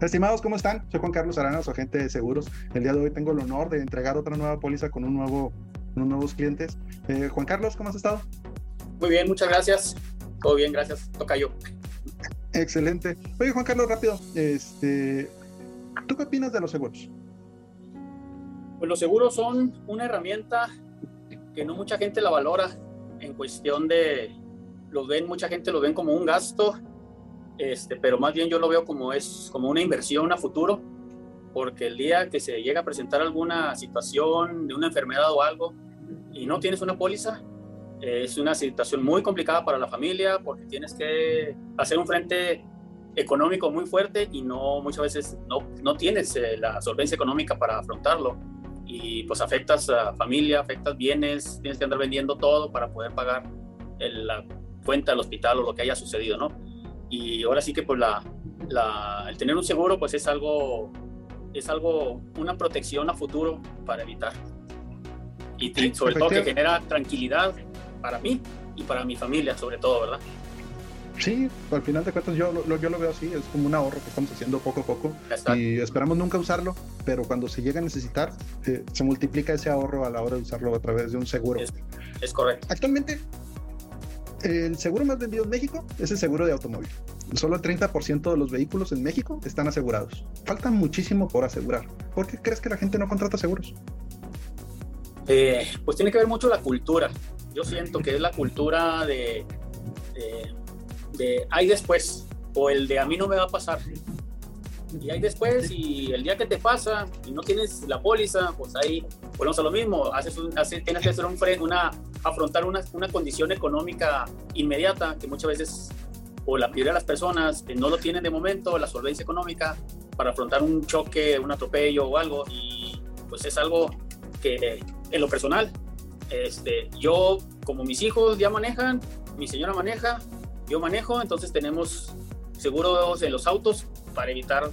Estimados, ¿cómo están? Soy Juan Carlos Arana, su agente de seguros. El día de hoy tengo el honor de entregar otra nueva póliza con, un nuevo, unos nuevos clientes. Eh, Juan Carlos, ¿cómo has estado? Muy bien, muchas gracias. Todo bien, gracias. Toca yo. Excelente. Oye, Juan Carlos, rápido. Este, ¿Tú qué opinas de los seguros? Pues los seguros son una herramienta que no mucha gente la valora en cuestión de, los ven, mucha gente lo ven como un gasto este, pero más bien yo lo veo como es como una inversión a futuro, porque el día que se llega a presentar alguna situación de una enfermedad o algo y no tienes una póliza, es una situación muy complicada para la familia porque tienes que hacer un frente económico muy fuerte y no muchas veces no, no tienes eh, la solvencia económica para afrontarlo y pues afectas a familia, afectas bienes, tienes que andar vendiendo todo para poder pagar la cuenta del hospital o lo que haya sucedido, ¿no? Y ahora sí que pues la, la, el tener un seguro pues es algo, es algo, una protección a futuro para evitar. Y, sobre todo que genera tranquilidad para mí y para mi familia sobre todo, ¿verdad? Sí, al final de cuentas yo lo, yo lo veo así, es como un ahorro que estamos haciendo poco a poco y esperamos nunca usarlo, pero cuando se llega a necesitar, eh, se multiplica ese ahorro a la hora de usarlo a través de un seguro. Es, es correcto. Actualmente, el seguro más vendido en México es el seguro de automóvil. Solo el 30% de los vehículos en México están asegurados. Falta muchísimo por asegurar. ¿Por qué crees que la gente no contrata seguros? Eh, pues tiene que ver mucho la cultura. Yo siento que es la cultura de, de, de hay después o el de a mí no me va a pasar y ahí después, y el día que te pasa y no tienes la póliza, pues ahí volvemos a lo mismo, haces un, tienes que hacer un una, afrontar una, una condición económica inmediata que muchas veces o la mayoría de las personas no lo tienen de momento, la solvencia económica para afrontar un choque, un atropello o algo, y pues es algo que en lo personal, este, yo como mis hijos ya manejan, mi señora maneja, yo manejo, entonces tenemos seguros en los autos para evitar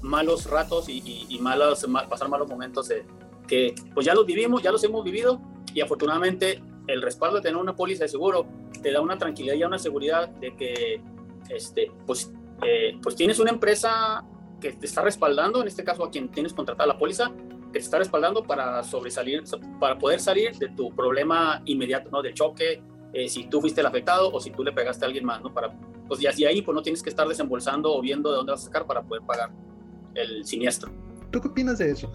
malos ratos y, malos, pasar malos momentos de, que pues ya los vivimos, ya los hemos vivido y afortunadamente el respaldo de tener una póliza de seguro te da una tranquilidad y una seguridad de que este, pues, eh, pues tienes una empresa que te está respaldando, en este caso a quien tienes contratada la póliza, que te está respaldando para sobresalir, para poder salir de tu problema inmediato, ¿no? De choque, eh, si tú fuiste el afectado o si tú le pegaste a alguien más, ¿no? Para, pues y así ahí pues no tienes que estar desembolsando o viendo de dónde vas a sacar para poder pagar el siniestro. ¿Tú qué opinas de eso?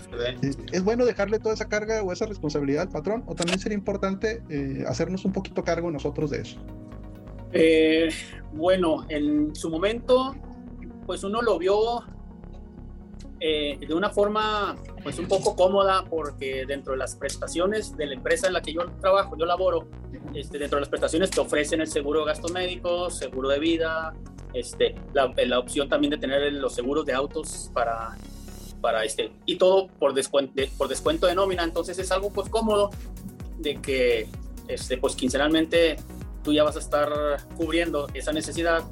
¿Es bueno dejarle toda esa carga o esa responsabilidad al patrón? ¿O también sería importante eh, hacernos un poquito cargo nosotros de eso? Eh, bueno, en su momento, pues uno lo vio eh, de una forma pues un poco cómoda porque dentro de las prestaciones de la empresa en la que yo trabajo, yo laboro, este, dentro de las prestaciones te ofrecen el seguro de gastos médicos, seguro de vida, este, la, la opción también de tener los seguros de autos para, para este, y todo por descuento, por descuento de nómina, entonces es algo pues cómodo de que este, pues quincenalmente tú ya vas a estar cubriendo esa necesidad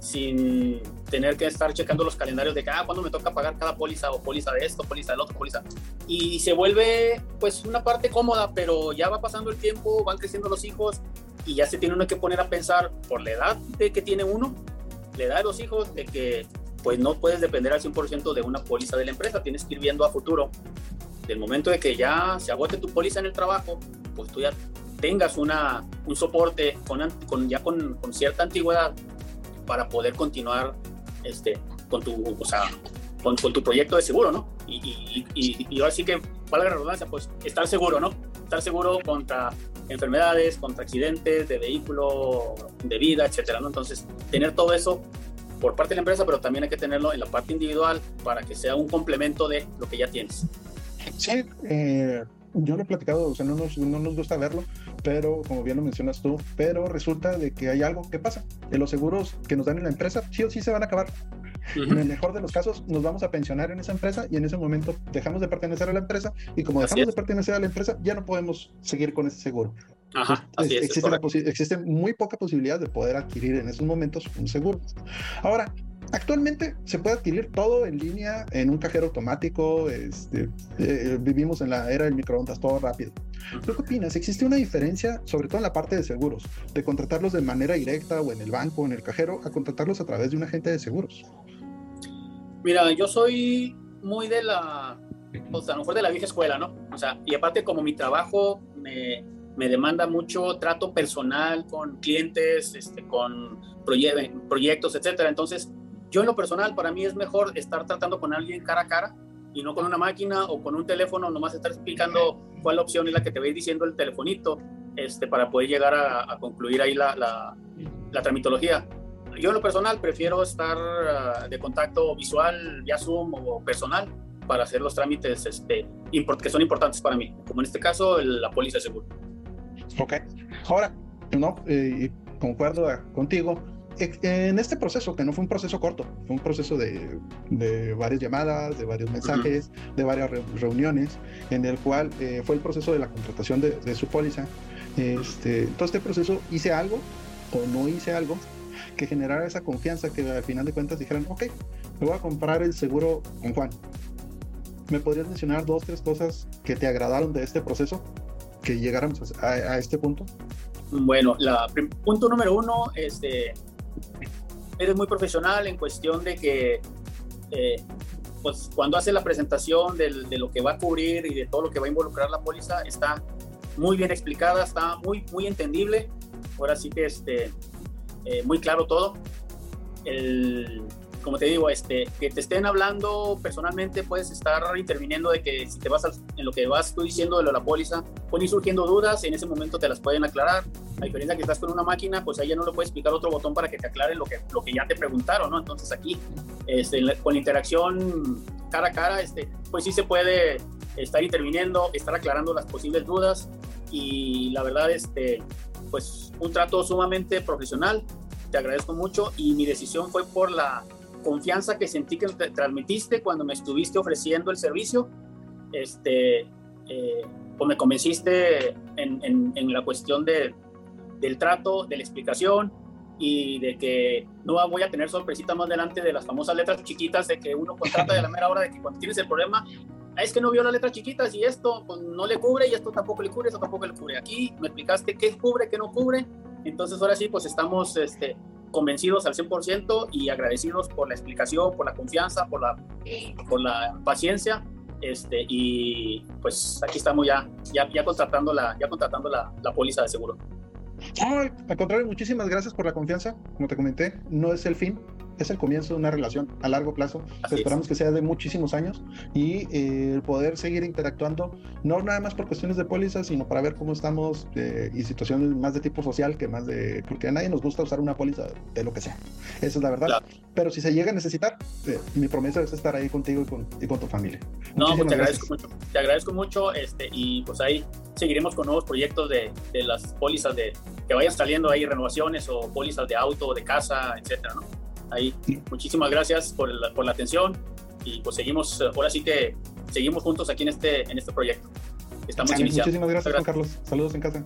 sin tener que estar checando los calendarios de cada ah, cuando me toca pagar cada póliza o póliza de esto, póliza del otro, póliza. Y se vuelve pues una parte cómoda, pero ya va pasando el tiempo, van creciendo los hijos y ya se tiene uno que poner a pensar por la edad de que tiene uno, la edad de los hijos, de que pues no puedes depender al 100% de una póliza de la empresa, tienes que ir viendo a futuro. Del momento de que ya se agote tu póliza en el trabajo, pues tú ya tengas una, un soporte con, con ya con, con cierta antigüedad para poder continuar este, con, tu, o sea, con, tu proyecto de seguro, ¿no? Y, y, y, ahora sí que, valga la redundancia, pues estar seguro, ¿no? Estar seguro contra enfermedades, contra accidentes de vehículo, de vida, etcétera, ¿no? Entonces, tener todo eso por parte de la empresa, pero también hay que tenerlo en la parte individual para que sea un complemento de lo que ya tienes. Sí, eh, yo lo he platicado, o sea, no nos, no nos gusta verlo, pero como bien lo mencionas tú, pero resulta de que hay algo que pasa, que los seguros que nos dan en la empresa sí o sí se van a acabar. En el mejor de los casos, nos vamos a pensionar en esa empresa y en ese momento dejamos de pertenecer a la empresa y como dejamos de pertenecer a la empresa, ya no podemos seguir con ese seguro. Ajá, así es, existe, existe muy poca posibilidad de poder adquirir en esos momentos un seguro. Ahora, Actualmente se puede adquirir todo en línea en un cajero automático. Este, eh, vivimos en la era del microondas, todo rápido. ¿Tú qué opinas? ¿Existe una diferencia, sobre todo en la parte de seguros, de contratarlos de manera directa o en el banco o en el cajero, a contratarlos a través de un agente de seguros? Mira, yo soy muy de la, o sea, a lo mejor de la vieja escuela, ¿no? O sea, y aparte como mi trabajo me, me demanda mucho trato personal con clientes, este, con proyectos, etcétera. Entonces, yo en lo personal, para mí es mejor estar tratando con alguien cara a cara y no con una máquina o con un teléfono, nomás estar explicando cuál opción es la que te veis diciendo el telefonito, este, para poder llegar a, concluir ahí la, la, la, tramitología. Yo en lo personal prefiero estar uh, de contacto visual, vía Zoom o personal, para hacer los trámites este, que son importantes para mí, como en este caso la póliza de seguro. Ok. Ahora, no, eh, concuerdo contigo. En este proceso, que no fue un proceso corto, fue un proceso de, de varias llamadas, de varios mensajes, de varias reuniones, en el cual eh, fue el proceso de la contratación de, de su póliza. Este, todo este proceso hice algo o no hice algo que generara esa confianza que al final de cuentas dijeran, ok, me voy a comprar el seguro con Juan. ¿Me podrías mencionar dos, tres cosas que te agradaron de este proceso? Que llegáramos a, este punto? Bueno, la, punto número uno, este, eres muy profesional en cuestión de que eh, pues cuando hace la presentación de, lo que va a cubrir y de todo lo que va a involucrar la póliza, está muy bien explicada, está muy, muy entendible. Ahora sí que este, eh, muy claro todo. El, como te digo, este, que te estén hablando personalmente, puedes estar interviniendo de que si te vas en lo que vas tú diciendo de lo de la póliza, pueden ir surgiendo dudas, y en ese momento te las pueden aclarar. A diferencia que estás con una máquina, pues ahí ya no le puedes picar otro botón para que te aclaren lo que, lo que ya te preguntaron, ¿no? Entonces aquí, este, con la interacción cara a cara, este, pues sí se puede estar interviniendo, estar aclarando las posibles dudas y la verdad, este, pues un trato sumamente profesional. Te agradezco mucho y mi decisión fue por la confianza que sentí que te transmitiste cuando me estuviste ofreciendo el servicio, este, eh, pues me convenciste en, en, la cuestión de, del trato, de la explicación y de que no voy a tener sorpresita más delante de las famosas letras chiquitas de que uno contrata de la mera hora de que cuando tienes el problema es que no vio las letras chiquitas y esto pues, no le cubre y esto tampoco le cubre, esto tampoco le cubre. Aquí me explicaste qué cubre, qué no cubre. Entonces ahora sí, pues estamos este, convencidos al 100% y agradecidos por la explicación, por la confianza, por la, por la paciencia. Este, y pues aquí estamos ya, ya, ya contratando, la, ya contratando la, la póliza de seguro. al contrario, muchísimas gracias por la confianza. Como te comenté, no es el fin, es el comienzo de una relación a largo plazo. Esperamos que sea de muchísimos años y eh, poder seguir interactuando, no nada más por cuestiones de pólizas, sino para ver cómo estamos eh, y situaciones más de tipo social que más de. Porque a nadie nos gusta usar una póliza de lo que sea. Esa es la verdad. Pero si se llega a necesitar, eh, mi promesa es estar ahí contigo y con, y con tu familia. No, pues te agradezco mucho. Te agradezco mucho este, y pues ahí seguiremos con nuevos proyectos de, de las pólizas de que vayan saliendo ahí, renovaciones o pólizas de auto, de casa, etcétera, ¿no? Ahí. Muchísimas gracias por la, por la atención y pues seguimos, ahora sí que seguimos juntos aquí en este, en este proyecto. Estamos iniciando. Muchísimas gracias, Juan Carlos. Saludos en casa.